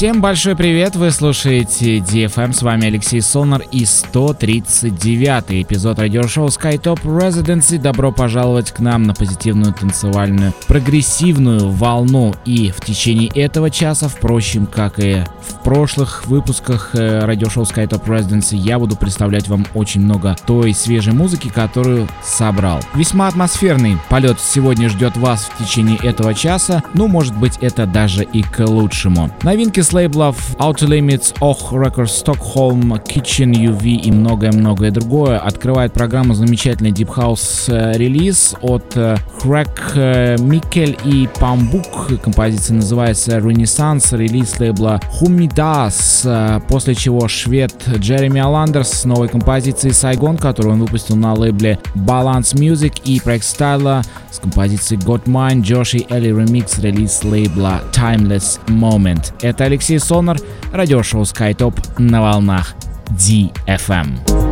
Всем большой привет, вы слушаете DFM, с вами Алексей Сонар и 139 эпизод радиошоу SkyTop Residency. Добро пожаловать к нам на позитивную танцевальную прогрессивную волну. И в течение этого часа, впрочем, как и в прошлых выпусках э, радиошоу SkyTop Residency, я буду представлять вам очень много той свежей музыки, которую собрал. Весьма атмосферный полет сегодня ждет вас в течение этого часа, ну, может быть, это даже и к лучшему. Новинки лейблов Outer Limits, Oh Records, Stockholm, Kitchen UV и многое-многое другое открывает программу замечательный Deep House э, релиз от Crack э, Микель и Памбук. Композиция называется Renaissance, релиз лейбла Humidas, э, после чего швед Джереми Аландерс с новой композицией Сайгон, которую он выпустил на лейбле Balance Music и проект Стайла с композицией Got Mine, Josh и Элли ремикс релиз лейбла Timeless Moment. Это Алексей Алексей Сонар, радиошоу SkyTop на волнах DFM.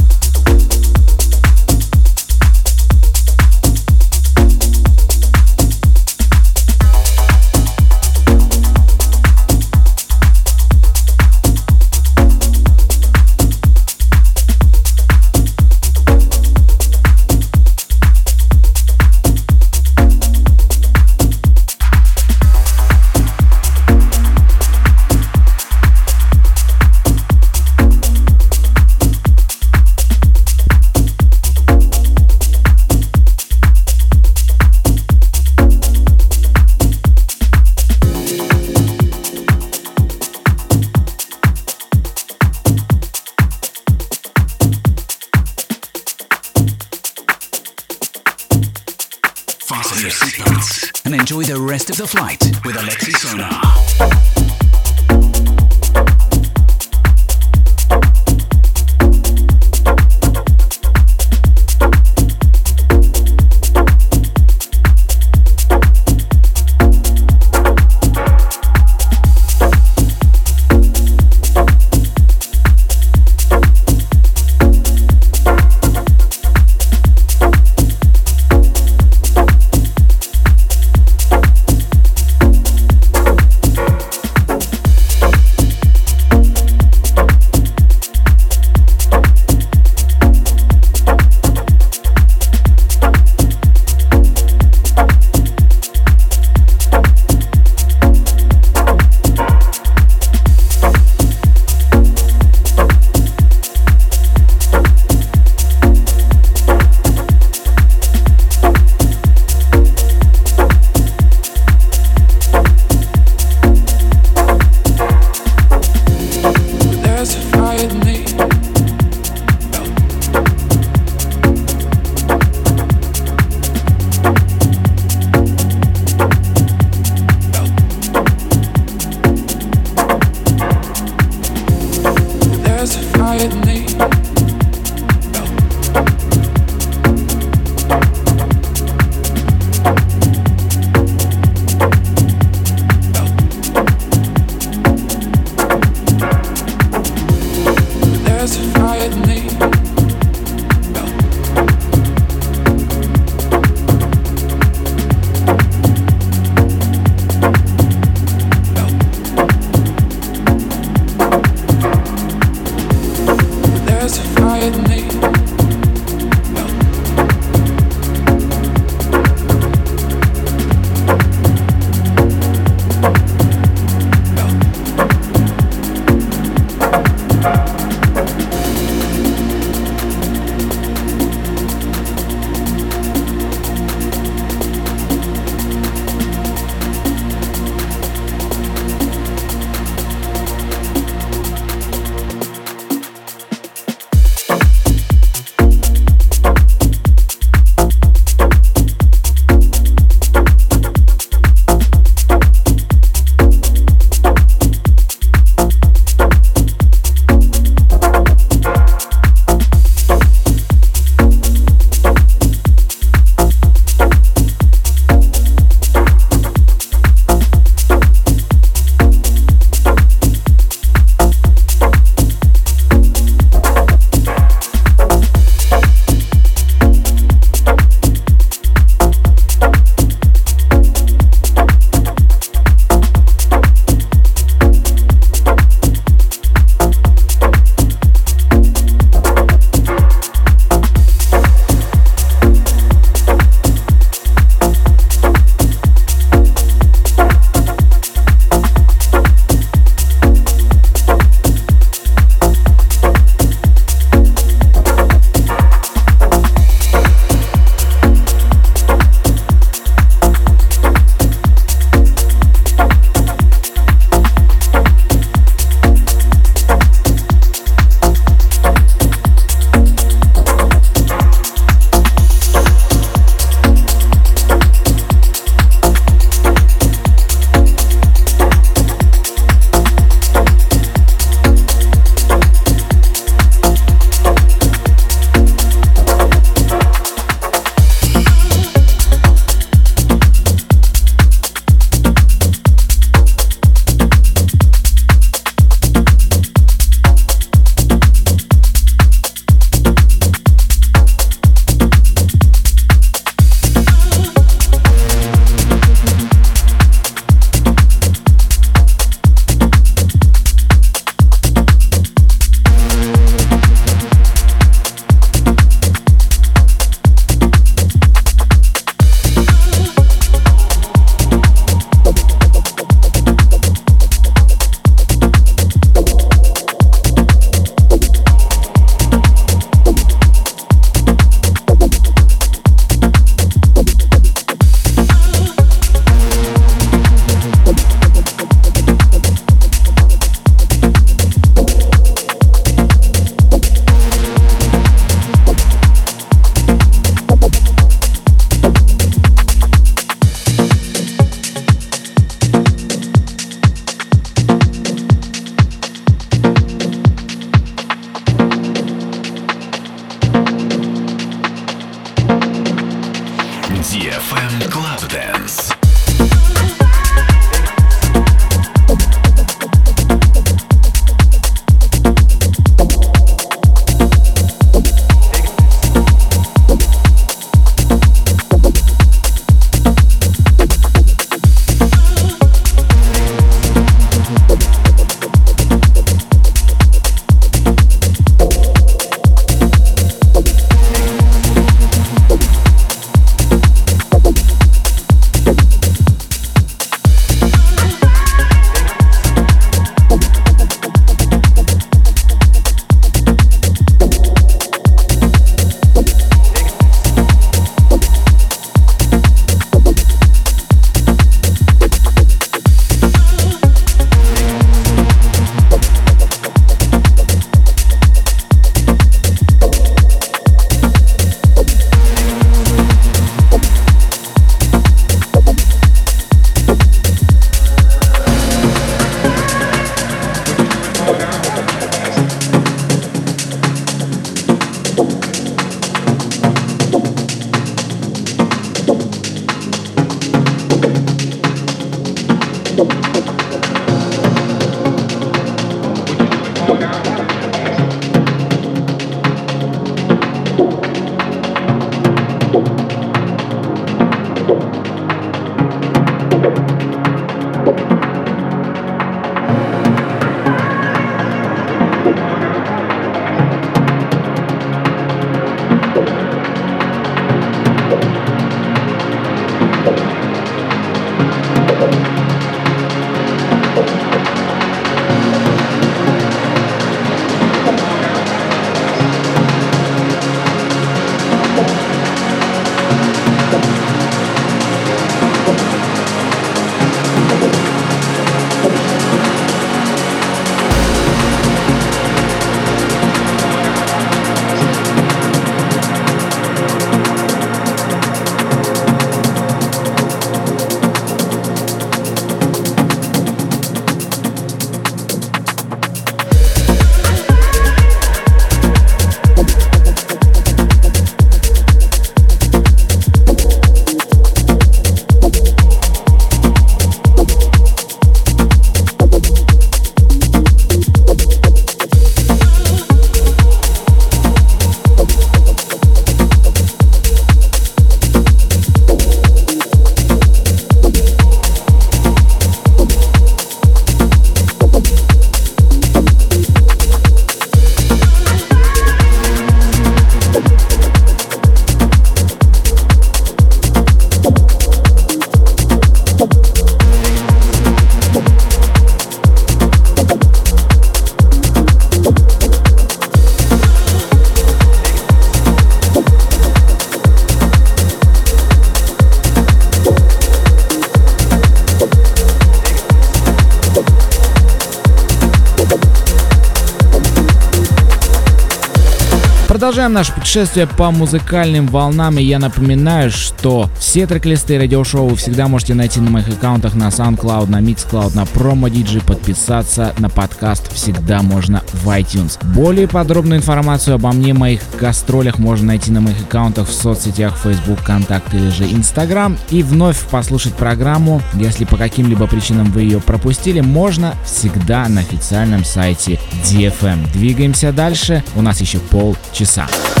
Продолжаем наше путешествие по музыкальным волнам, и я напоминаю, что все трек-листы радиошоу вы всегда можете найти на моих аккаунтах на SoundCloud, на Mixcloud, на Promo DJ, подписаться на подкаст всегда можно в iTunes. Более подробную информацию обо мне, моих гастролях можно найти на моих аккаунтах в соцсетях Facebook, Контакт или же Instagram. И вновь послушать программу, если по каким-либо причинам вы ее пропустили, можно всегда на официальном сайте DFM. Двигаемся дальше, у нас еще полчаса. cabeça.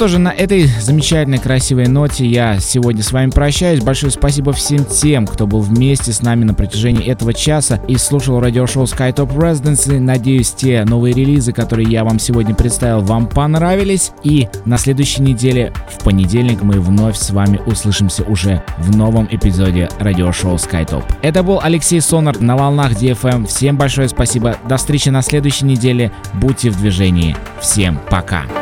Что же, на этой замечательной, красивой ноте я сегодня с вами прощаюсь. Большое спасибо всем тем, кто был вместе с нами на протяжении этого часа и слушал радиошоу SkyTop Residency. Надеюсь, те новые релизы, которые я вам сегодня представил, вам понравились. И на следующей неделе, в понедельник, мы вновь с вами услышимся уже в новом эпизоде радиошоу SkyTop. Это был Алексей Сонар на волнах DFM. Всем большое спасибо. До встречи на следующей неделе. Будьте в движении. Всем пока. This